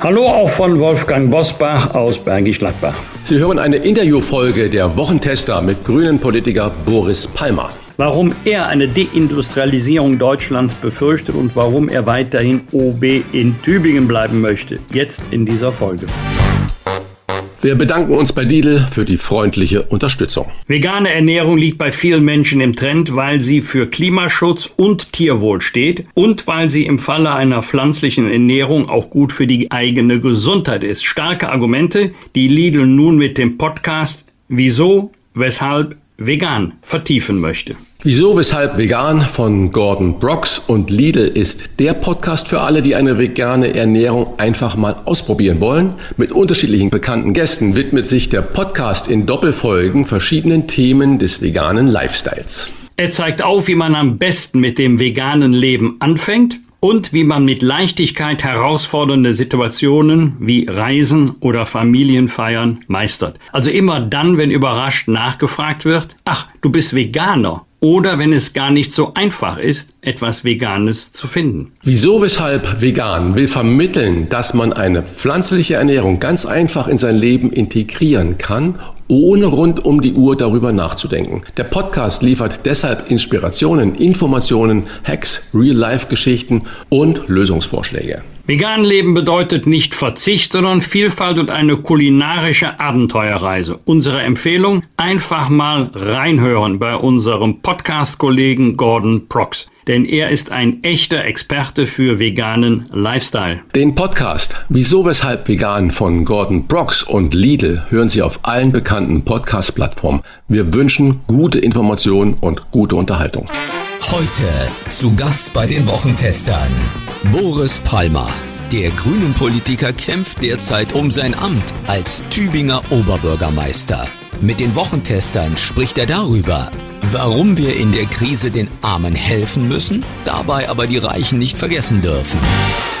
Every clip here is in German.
Hallo auch von Wolfgang Bosbach aus Bergisch Gladbach. Sie hören eine Interviewfolge der Wochentester mit grünen Politiker Boris Palmer. Warum er eine Deindustrialisierung Deutschlands befürchtet und warum er weiterhin OB in Tübingen bleiben möchte. Jetzt in dieser Folge. Wir bedanken uns bei Lidl für die freundliche Unterstützung. Vegane Ernährung liegt bei vielen Menschen im Trend, weil sie für Klimaschutz und Tierwohl steht und weil sie im Falle einer pflanzlichen Ernährung auch gut für die eigene Gesundheit ist. Starke Argumente, die Lidl nun mit dem Podcast Wieso, weshalb vegan vertiefen möchte. Wieso, weshalb vegan von Gordon Brooks und Lidl ist der Podcast für alle, die eine vegane Ernährung einfach mal ausprobieren wollen. Mit unterschiedlichen bekannten Gästen widmet sich der Podcast in Doppelfolgen verschiedenen Themen des veganen Lifestyles. Er zeigt auf, wie man am besten mit dem veganen Leben anfängt und wie man mit Leichtigkeit herausfordernde Situationen wie Reisen oder Familienfeiern meistert. Also immer dann, wenn überrascht nachgefragt wird, ach, du bist Veganer oder wenn es gar nicht so einfach ist, etwas Veganes zu finden. Wieso, weshalb vegan will vermitteln, dass man eine pflanzliche Ernährung ganz einfach in sein Leben integrieren kann, ohne rund um die Uhr darüber nachzudenken. Der Podcast liefert deshalb Inspirationen, Informationen, Hacks, Real-Life-Geschichten und Lösungsvorschläge. Vegan leben bedeutet nicht Verzicht, sondern Vielfalt und eine kulinarische Abenteuerreise. Unsere Empfehlung, einfach mal reinhören bei unserem Podcast-Kollegen Gordon Prox. Denn er ist ein echter Experte für veganen Lifestyle. Den Podcast Wieso, weshalb vegan von Gordon Brox und Lidl hören Sie auf allen bekannten Podcast-Plattformen. Wir wünschen gute Informationen und gute Unterhaltung. Heute zu Gast bei den Wochentestern Boris Palmer. Der grünen Politiker kämpft derzeit um sein Amt als Tübinger Oberbürgermeister. Mit den Wochentestern spricht er darüber, warum wir in der Krise den Armen helfen müssen, dabei aber die Reichen nicht vergessen dürfen.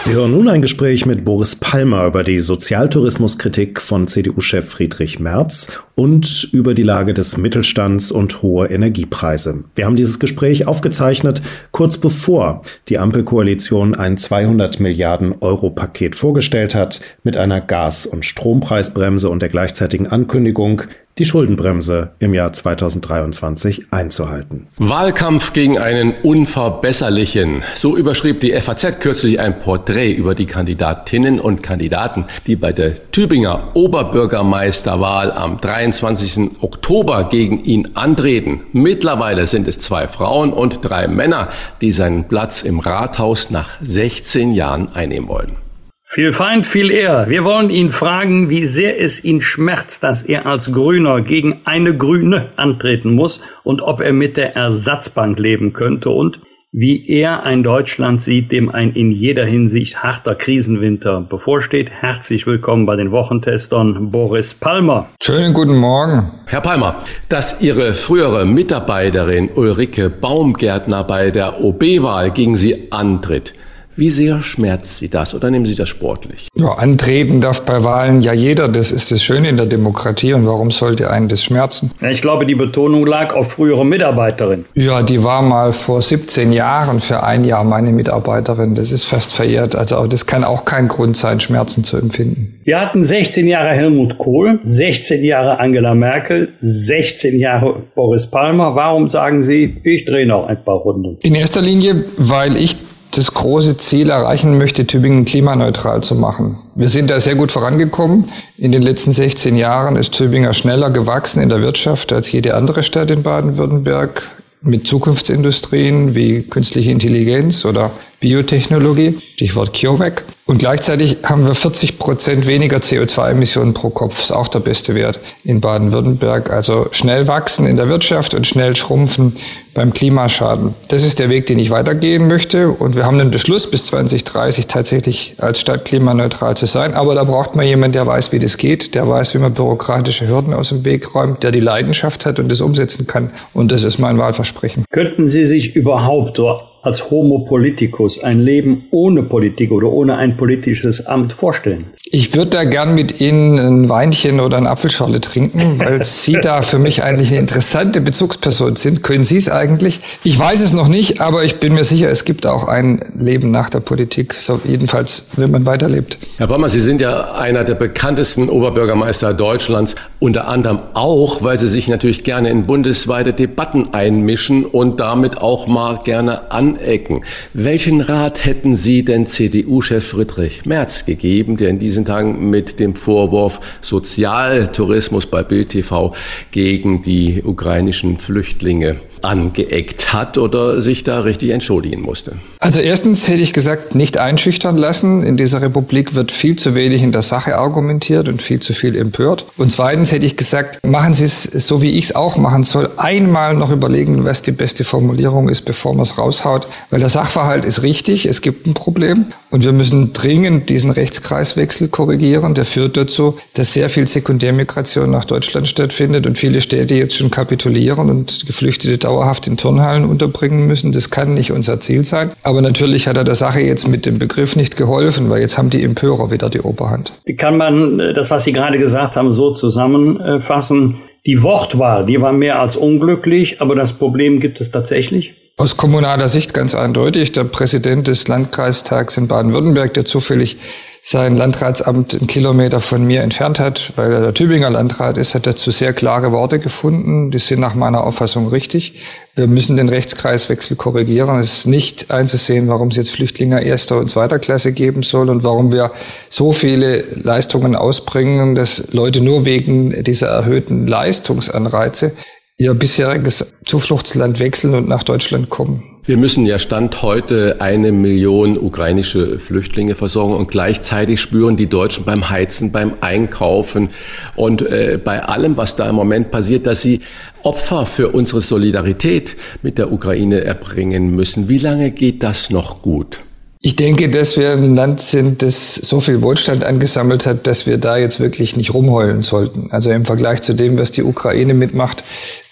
Sie hören nun ein Gespräch mit Boris Palmer über die Sozialtourismuskritik von CDU-Chef Friedrich Merz und über die Lage des Mittelstands und hohe Energiepreise. Wir haben dieses Gespräch aufgezeichnet, kurz bevor die Ampelkoalition ein 200 Milliarden Euro Paket vorgestellt hat, mit einer Gas- und Strompreisbremse und der gleichzeitigen Ankündigung, die Schuldenbremse im Jahr 2023 einzuhalten. Wahlkampf gegen einen Unverbesserlichen. So überschrieb die FAZ kürzlich ein Porträt über die Kandidatinnen und Kandidaten, die bei der Tübinger Oberbürgermeisterwahl am 23. Oktober gegen ihn antreten. Mittlerweile sind es zwei Frauen und drei Männer, die seinen Platz im Rathaus nach 16 Jahren einnehmen wollen. Viel Feind, viel Ehr. Wir wollen ihn fragen, wie sehr es ihn schmerzt, dass er als Grüner gegen eine Grüne antreten muss und ob er mit der Ersatzbank leben könnte und wie er ein Deutschland sieht, dem ein in jeder Hinsicht harter Krisenwinter bevorsteht. Herzlich willkommen bei den Wochentestern Boris Palmer. Schönen guten Morgen. Herr Palmer, dass Ihre frühere Mitarbeiterin Ulrike Baumgärtner bei der OB-Wahl gegen Sie antritt, wie sehr schmerzt Sie das oder nehmen Sie das sportlich? Ja, antreten darf bei Wahlen ja jeder. Das ist das Schöne in der Demokratie. Und warum sollte einen das schmerzen? Ja, ich glaube, die Betonung lag auf frühere Mitarbeiterin. Ja, die war mal vor 17 Jahren für ein Jahr meine Mitarbeiterin. Das ist fast verehrt. Also das kann auch kein Grund sein, Schmerzen zu empfinden. Wir hatten 16 Jahre Helmut Kohl, 16 Jahre Angela Merkel, 16 Jahre Boris Palmer. Warum sagen Sie, ich drehe noch ein paar Runden? In erster Linie, weil ich das große Ziel erreichen möchte, Tübingen klimaneutral zu machen. Wir sind da sehr gut vorangekommen. In den letzten 16 Jahren ist Tübingen schneller gewachsen in der Wirtschaft als jede andere Stadt in Baden-Württemberg mit Zukunftsindustrien wie künstliche Intelligenz oder Biotechnologie, Stichwort CureVac. Und gleichzeitig haben wir 40 Prozent weniger CO2-Emissionen pro Kopf. Ist auch der beste Wert in Baden-Württemberg. Also schnell wachsen in der Wirtschaft und schnell schrumpfen beim Klimaschaden. Das ist der Weg, den ich weitergehen möchte. Und wir haben den Beschluss, bis 2030 tatsächlich als Stadt klimaneutral zu sein. Aber da braucht man jemanden, der weiß, wie das geht, der weiß, wie man bürokratische Hürden aus dem Weg räumt, der die Leidenschaft hat und das umsetzen kann. Und das ist mein Wahlversprechen. Könnten Sie sich überhaupt als Homo politicus ein Leben ohne Politik oder ohne ein politisches Amt vorstellen? Ich würde da gern mit Ihnen ein Weinchen oder eine Apfelschorle trinken, weil Sie da für mich eigentlich eine interessante Bezugsperson sind. Können Sie es eigentlich? Ich weiß es noch nicht, aber ich bin mir sicher, es gibt auch ein Leben nach der Politik. So jedenfalls, wenn man weiterlebt. Herr Baumer, Sie sind ja einer der bekanntesten Oberbürgermeister Deutschlands, unter anderem auch, weil Sie sich natürlich gerne in bundesweite Debatten einmischen und damit auch mal gerne anecken. Welchen Rat hätten Sie denn CDU-Chef Friedrich Merz gegeben, der in diesen Tagen mit dem Vorwurf Sozialtourismus bei Bild TV gegen die ukrainischen Flüchtlinge angeeckt hat oder sich da richtig entschuldigen musste? Also erstens hätte ich gesagt, nicht einschüchtern lassen. In dieser Republik wird viel zu wenig in der Sache argumentiert und viel zu viel empört. Und zweitens hätte ich gesagt, machen Sie es so, wie ich es auch machen soll. Einmal noch überlegen, was die beste Formulierung ist, bevor man es raushaut. Weil der Sachverhalt ist richtig, es gibt ein Problem und wir müssen dringend diesen Rechtskreiswechsel korrigieren. Der führt dazu, dass sehr viel Sekundärmigration nach Deutschland stattfindet und viele Städte jetzt schon kapitulieren und Geflüchtete dauerhaft in Turnhallen unterbringen müssen. Das kann nicht unser Ziel sein. Aber natürlich hat er der Sache jetzt mit dem Begriff nicht geholfen, weil jetzt haben die Empörer wieder die Oberhand. Wie kann man äh, das, was Sie gerade gesagt haben, so zusammenfassen? Die Wortwahl, die war mehr als unglücklich, aber das Problem gibt es tatsächlich? Aus kommunaler Sicht ganz eindeutig. Der Präsident des Landkreistags in Baden-Württemberg, der zufällig sein Landratsamt einen Kilometer von mir entfernt hat, weil er der Tübinger Landrat ist, hat dazu sehr klare Worte gefunden. Die sind nach meiner Auffassung richtig. Wir müssen den Rechtskreiswechsel korrigieren. Es ist nicht einzusehen, warum es jetzt Flüchtlinge erster und zweiter Klasse geben soll und warum wir so viele Leistungen ausbringen, dass Leute nur wegen dieser erhöhten Leistungsanreize ihr bisheriges Zufluchtsland wechseln und nach Deutschland kommen. Wir müssen ja Stand heute eine Million ukrainische Flüchtlinge versorgen und gleichzeitig spüren die Deutschen beim Heizen, beim Einkaufen und äh, bei allem, was da im Moment passiert, dass sie Opfer für unsere Solidarität mit der Ukraine erbringen müssen. Wie lange geht das noch gut? Ich denke, dass wir ein Land sind, das so viel Wohlstand angesammelt hat, dass wir da jetzt wirklich nicht rumheulen sollten. Also im Vergleich zu dem, was die Ukraine mitmacht,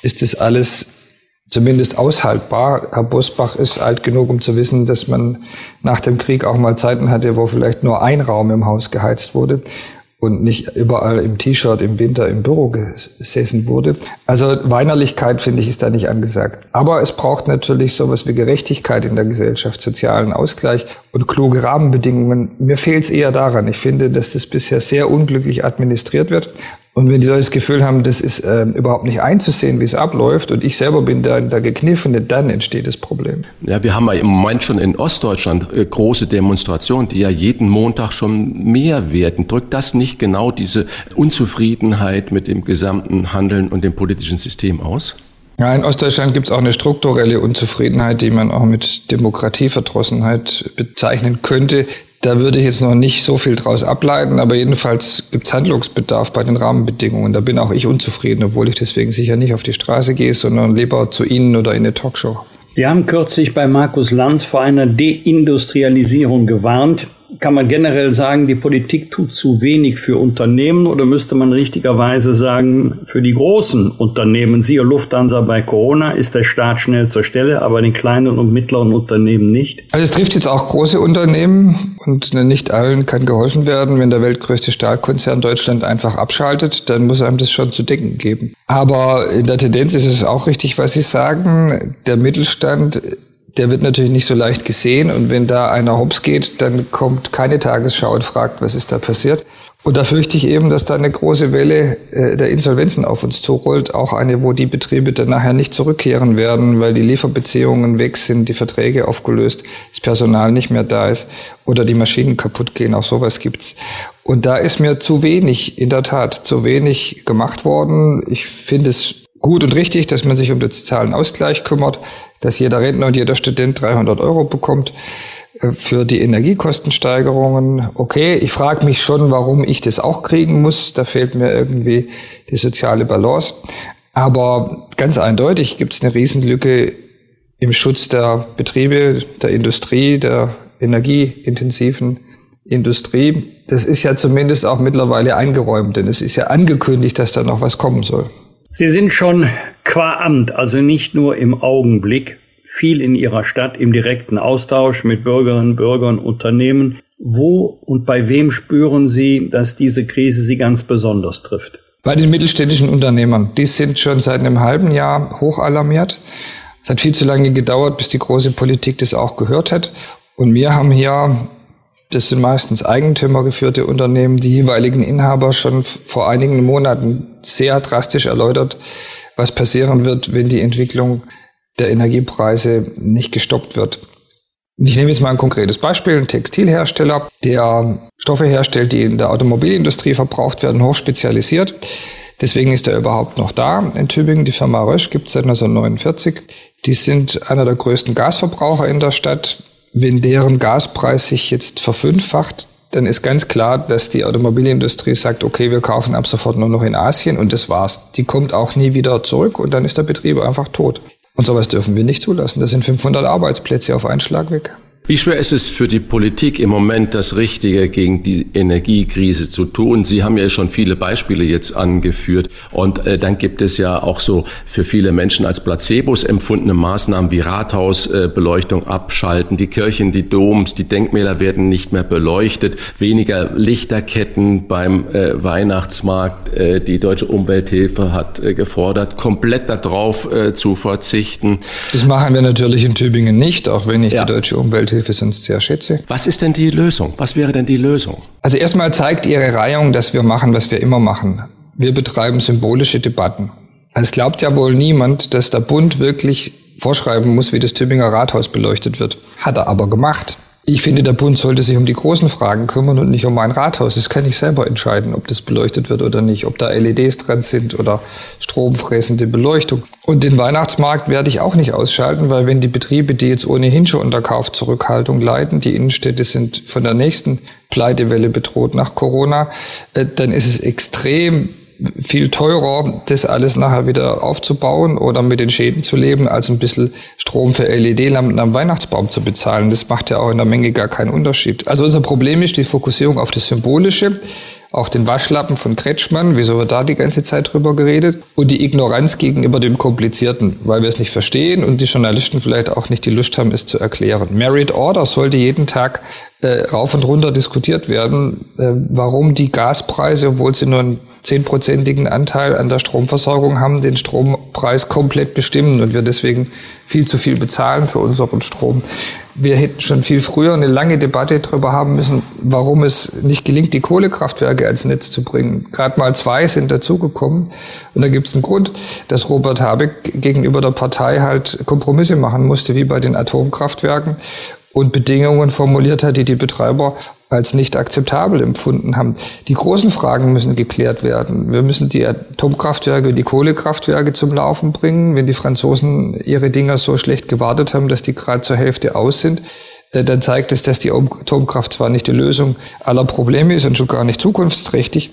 ist das alles zumindest aushaltbar. Herr Bosbach ist alt genug, um zu wissen, dass man nach dem Krieg auch mal Zeiten hatte, wo vielleicht nur ein Raum im Haus geheizt wurde und nicht überall im T-Shirt im Winter im Büro gesessen wurde. Also Weinerlichkeit, finde ich, ist da nicht angesagt. Aber es braucht natürlich sowas wie Gerechtigkeit in der Gesellschaft, sozialen Ausgleich und kluge Rahmenbedingungen. Mir fehlt es eher daran. Ich finde, dass das bisher sehr unglücklich administriert wird. Und wenn die Leute das Gefühl haben, das ist äh, überhaupt nicht einzusehen, wie es abläuft, und ich selber bin da der Gekniffene, dann entsteht das Problem. Ja, wir haben ja im Moment schon in Ostdeutschland äh, große Demonstrationen, die ja jeden Montag schon mehr werden. Drückt das nicht genau diese Unzufriedenheit mit dem gesamten Handeln und dem politischen System aus? Ja, in Ostdeutschland gibt es auch eine strukturelle Unzufriedenheit, die man auch mit Demokratieverdrossenheit bezeichnen könnte. Da würde ich jetzt noch nicht so viel draus ableiten, aber jedenfalls gibt es Handlungsbedarf bei den Rahmenbedingungen. Da bin auch ich unzufrieden, obwohl ich deswegen sicher nicht auf die Straße gehe, sondern lieber zu Ihnen oder in eine Talkshow. Sie haben kürzlich bei Markus Lanz vor einer Deindustrialisierung gewarnt kann man generell sagen, die Politik tut zu wenig für Unternehmen oder müsste man richtigerweise sagen, für die großen Unternehmen, siehe Lufthansa bei Corona, ist der Staat schnell zur Stelle, aber den kleinen und mittleren Unternehmen nicht? Also es trifft jetzt auch große Unternehmen und nicht allen kann geholfen werden. Wenn der weltgrößte Stahlkonzern Deutschland einfach abschaltet, dann muss einem das schon zu denken geben. Aber in der Tendenz ist es auch richtig, was Sie sagen. Der Mittelstand der wird natürlich nicht so leicht gesehen. Und wenn da einer hops geht, dann kommt keine Tagesschau und fragt, was ist da passiert. Und da fürchte ich eben, dass da eine große Welle äh, der Insolvenzen auf uns zurollt. Auch eine, wo die Betriebe dann nachher nicht zurückkehren werden, weil die Lieferbeziehungen weg sind, die Verträge aufgelöst, das Personal nicht mehr da ist oder die Maschinen kaputt gehen. Auch sowas gibt's. Und da ist mir zu wenig, in der Tat, zu wenig gemacht worden. Ich finde es gut und richtig, dass man sich um den sozialen Ausgleich kümmert, dass jeder Rentner und jeder Student 300 Euro bekommt äh, für die Energiekostensteigerungen. Okay, ich frage mich schon, warum ich das auch kriegen muss. Da fehlt mir irgendwie die soziale Balance. Aber ganz eindeutig gibt es eine Riesenlücke im Schutz der Betriebe, der Industrie, der energieintensiven Industrie. Das ist ja zumindest auch mittlerweile eingeräumt, denn es ist ja angekündigt, dass da noch was kommen soll. Sie sind schon qua Amt, also nicht nur im Augenblick, viel in Ihrer Stadt im direkten Austausch mit Bürgerinnen, Bürgern, Unternehmen. Wo und bei wem spüren Sie, dass diese Krise Sie ganz besonders trifft? Bei den mittelständischen Unternehmern. Die sind schon seit einem halben Jahr hochalarmiert. Es hat viel zu lange gedauert, bis die große Politik das auch gehört hat. Und wir haben hier, das sind meistens eigentümergeführte Unternehmen, die jeweiligen Inhaber schon vor einigen Monaten sehr drastisch erläutert, was passieren wird, wenn die Entwicklung der Energiepreise nicht gestoppt wird. Ich nehme jetzt mal ein konkretes Beispiel. Ein Textilhersteller, der Stoffe herstellt, die in der Automobilindustrie verbraucht werden, hochspezialisiert. Deswegen ist er überhaupt noch da in Tübingen. Die Firma Rösch gibt es seit 1949. Die sind einer der größten Gasverbraucher in der Stadt. Wenn deren Gaspreis sich jetzt verfünffacht, dann ist ganz klar, dass die Automobilindustrie sagt, okay, wir kaufen ab sofort nur noch in Asien und das war's. Die kommt auch nie wieder zurück und dann ist der Betrieb einfach tot. Und sowas dürfen wir nicht zulassen. Das sind 500 Arbeitsplätze auf einen Schlag weg. Wie schwer ist es für die Politik im Moment, das Richtige gegen die Energiekrise zu tun? Sie haben ja schon viele Beispiele jetzt angeführt. Und äh, dann gibt es ja auch so für viele Menschen als Placebos empfundene Maßnahmen wie Rathausbeleuchtung äh, abschalten, die Kirchen, die Doms, die Denkmäler werden nicht mehr beleuchtet, weniger Lichterketten beim äh, Weihnachtsmarkt. Äh, die Deutsche Umwelthilfe hat äh, gefordert, komplett darauf äh, zu verzichten. Das machen wir natürlich in Tübingen nicht, auch wenn ich ja. die Deutsche Umwelthilfe Hilfe sonst sehr schätze. Was ist denn die Lösung? Was wäre denn die Lösung? Also erstmal zeigt Ihre Reihung, dass wir machen, was wir immer machen. Wir betreiben symbolische Debatten. Also es glaubt ja wohl niemand, dass der Bund wirklich vorschreiben muss, wie das Tübinger Rathaus beleuchtet wird. Hat er aber gemacht. Ich finde, der Bund sollte sich um die großen Fragen kümmern und nicht um ein Rathaus. Das kann ich selber entscheiden, ob das beleuchtet wird oder nicht, ob da LEDs dran sind oder stromfressende Beleuchtung. Und den Weihnachtsmarkt werde ich auch nicht ausschalten, weil wenn die Betriebe, die jetzt ohnehin schon unter Kaufzurückhaltung leiden, die Innenstädte sind von der nächsten Pleitewelle bedroht nach Corona, äh, dann ist es extrem viel teurer, das alles nachher wieder aufzubauen oder mit den Schäden zu leben, als ein bisschen Strom für LED-Lampen am Weihnachtsbaum zu bezahlen. Das macht ja auch in der Menge gar keinen Unterschied. Also unser Problem ist die Fokussierung auf das Symbolische auch den Waschlappen von Kretschmann, wieso wird da die ganze Zeit drüber geredet? Und die Ignoranz gegenüber dem Komplizierten, weil wir es nicht verstehen und die Journalisten vielleicht auch nicht die Lust haben, es zu erklären. Merit Order sollte jeden Tag äh, rauf und runter diskutiert werden, äh, warum die Gaspreise, obwohl sie nur einen zehnprozentigen Anteil an der Stromversorgung haben, den Strompreis komplett bestimmen und wir deswegen viel zu viel bezahlen für unseren Strom. Wir hätten schon viel früher eine lange Debatte darüber haben müssen, warum es nicht gelingt, die Kohlekraftwerke ans Netz zu bringen. Gerade mal zwei sind dazugekommen. Und da gibt es einen Grund, dass Robert Habeck gegenüber der Partei halt Kompromisse machen musste, wie bei den Atomkraftwerken und Bedingungen formuliert hat, die die Betreiber als nicht akzeptabel empfunden haben. Die großen Fragen müssen geklärt werden. Wir müssen die Atomkraftwerke, die Kohlekraftwerke zum Laufen bringen. Wenn die Franzosen ihre Dinger so schlecht gewartet haben, dass die gerade zur Hälfte aus sind, äh, dann zeigt es, dass die Atomkraft zwar nicht die Lösung aller Probleme ist und schon gar nicht zukunftsträchtig,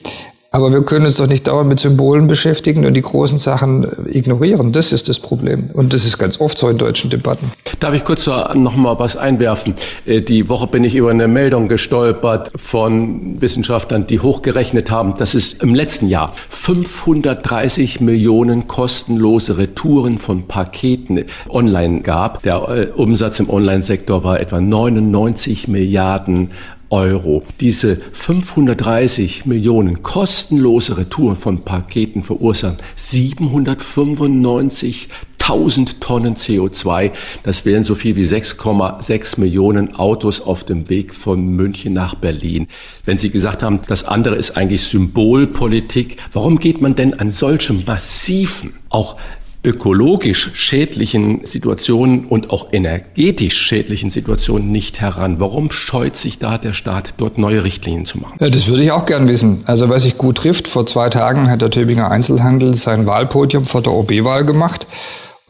aber wir können uns doch nicht dauernd mit Symbolen beschäftigen und die großen Sachen ignorieren. Das ist das Problem. Und das ist ganz oft so in deutschen Debatten. Darf ich kurz noch mal was einwerfen? Äh, die Woche bin ich über eine Meldung gestolpert von Wissenschaftlern, die hochgerechnet haben, dass es im letzten Jahr 530 Millionen kostenlose Retouren von Paketen online gab. Der äh, Umsatz im Online-Sektor war etwa 99 Milliarden Euro. Diese 530 Millionen kostenlose Retouren von Paketen verursachen 795 1000 Tonnen CO2. Das wären so viel wie 6,6 Millionen Autos auf dem Weg von München nach Berlin. Wenn Sie gesagt haben, das andere ist eigentlich Symbolpolitik, warum geht man denn an solchem massiven, auch ökologisch schädlichen Situationen und auch energetisch schädlichen Situationen nicht heran? Warum scheut sich da der Staat, dort neue Richtlinien zu machen? Ja, das würde ich auch gern wissen. Also was sich gut trifft, vor zwei Tagen hat der Tübinger Einzelhandel sein Wahlpodium vor der OB-Wahl gemacht.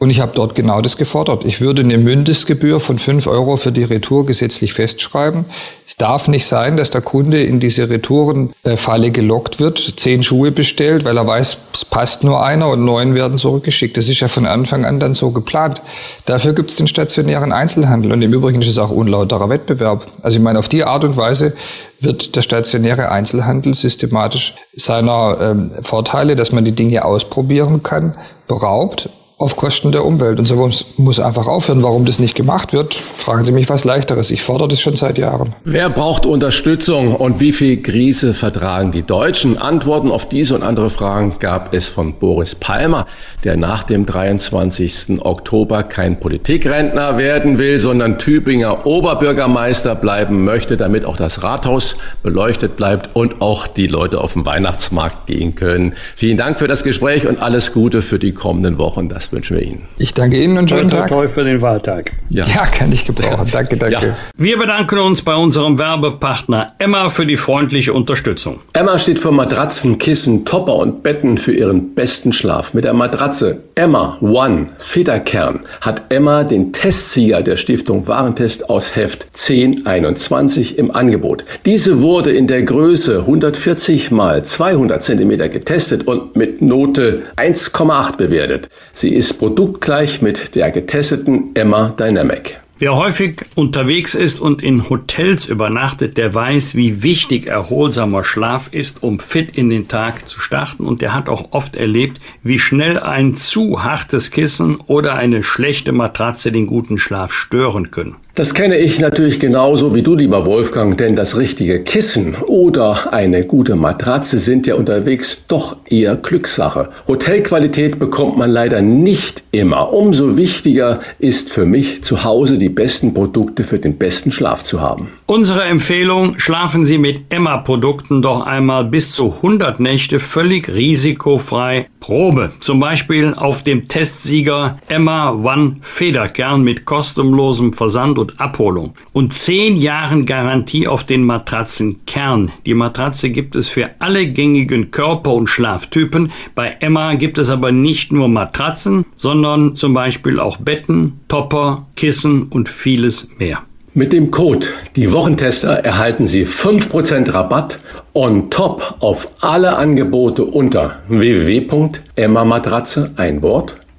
Und ich habe dort genau das gefordert. Ich würde eine Mindestgebühr von fünf Euro für die Retour gesetzlich festschreiben. Es darf nicht sein, dass der Kunde in diese Retourenfalle gelockt wird, zehn Schuhe bestellt, weil er weiß, es passt nur einer und neun werden zurückgeschickt. Das ist ja von Anfang an dann so geplant. Dafür gibt es den stationären Einzelhandel und im Übrigen ist es auch unlauterer Wettbewerb. Also ich meine, auf die Art und Weise wird der stationäre Einzelhandel systematisch seiner ähm, Vorteile, dass man die Dinge ausprobieren kann, beraubt auf Kosten der Umwelt. Und so muss einfach aufhören. Warum das nicht gemacht wird, fragen Sie mich was leichteres. Ich fordere das schon seit Jahren. Wer braucht Unterstützung und wie viel Krise vertragen die Deutschen? Antworten auf diese und andere Fragen gab es von Boris Palmer, der nach dem 23. Oktober kein Politikrentner werden will, sondern Tübinger Oberbürgermeister bleiben möchte, damit auch das Rathaus beleuchtet bleibt und auch die Leute auf den Weihnachtsmarkt gehen können. Vielen Dank für das Gespräch und alles Gute für die kommenden Wochen. Das wünschen wir Ihnen. Ich danke Ihnen und schönen Tag. Toi für den Wahltag. Ja. ja, kann ich gebrauchen. Danke, danke. Ja. Wir bedanken uns bei unserem Werbepartner Emma für die freundliche Unterstützung. Emma steht für Matratzen, Kissen, Topper und Betten für ihren besten Schlaf. Mit der Matratze Emma One Federkern hat Emma den Testsieger der Stiftung Warentest aus Heft 1021 im Angebot. Diese wurde in der Größe 140 mal 200 cm getestet und mit Note 1,8 bewertet. Sie ist produktgleich mit der getesteten Emma Dynamic. Wer häufig unterwegs ist und in Hotels übernachtet, der weiß, wie wichtig erholsamer Schlaf ist, um fit in den Tag zu starten. Und der hat auch oft erlebt, wie schnell ein zu hartes Kissen oder eine schlechte Matratze den guten Schlaf stören können. Das kenne ich natürlich genauso wie du, lieber Wolfgang, denn das richtige Kissen oder eine gute Matratze sind ja unterwegs doch eher Glückssache. Hotelqualität bekommt man leider nicht immer. Umso wichtiger ist für mich zu Hause die besten Produkte für den besten Schlaf zu haben. Unsere Empfehlung, schlafen Sie mit Emma-Produkten doch einmal bis zu 100 Nächte völlig risikofrei Probe. Zum Beispiel auf dem Testsieger Emma One Federkern mit kostenlosem Versand und Abholung und 10 Jahren Garantie auf den Matratzenkern. Die Matratze gibt es für alle gängigen Körper- und Schlaftypen. Bei Emma gibt es aber nicht nur Matratzen, sondern zum Beispiel auch Betten, Topper, Kissen und vieles mehr. Mit dem Code Die Wochentester erhalten Sie 5% Rabatt on top auf alle Angebote unter www.emmamatratze ein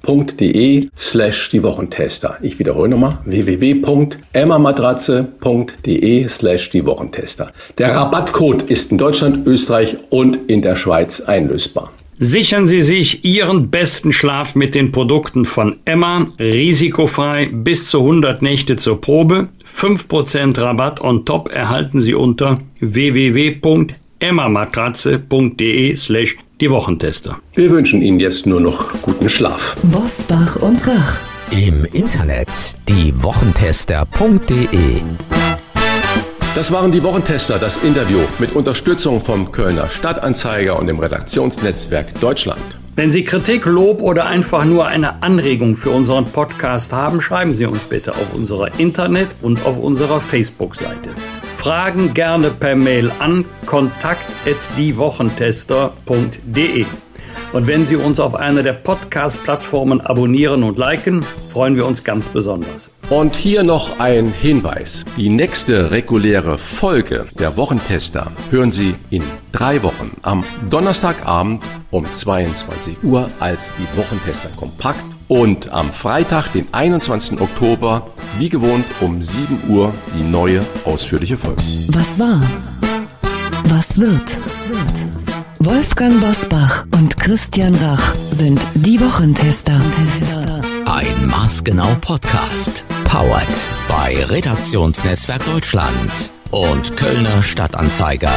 Wort.de slash die Wochentester. Ich wiederhole nochmal www.emmamatratze.de slash die Wochentester. Der Rabattcode ist in Deutschland, Österreich und in der Schweiz einlösbar. Sichern Sie sich Ihren besten Schlaf mit den Produkten von Emma, risikofrei bis zu 100 Nächte zur Probe. 5% Rabatt on top erhalten Sie unter www.emmamatratze.de slash die Wochentester. Wir wünschen Ihnen jetzt nur noch guten Schlaf. Bosbach und Rach. Im Internet diewochentester.de das waren die Wochentester, das Interview mit Unterstützung vom Kölner Stadtanzeiger und dem Redaktionsnetzwerk Deutschland. Wenn Sie Kritik, Lob oder einfach nur eine Anregung für unseren Podcast haben, schreiben Sie uns bitte auf unserer Internet- und auf unserer Facebook-Seite. Fragen gerne per Mail an kontakt@diewochentester.de. Und wenn Sie uns auf einer der Podcast-Plattformen abonnieren und liken, freuen wir uns ganz besonders. Und hier noch ein Hinweis. Die nächste reguläre Folge der Wochentester hören Sie in drei Wochen am Donnerstagabend um 22 Uhr als die Wochentester kompakt und am Freitag, den 21. Oktober, wie gewohnt um 7 Uhr die neue ausführliche Folge. Was war? Was wird? Was wird? Wolfgang Bosbach und Christian Rach sind die Wochentester. Ein Maßgenau Podcast. Powered bei Redaktionsnetzwerk Deutschland und Kölner Stadtanzeiger.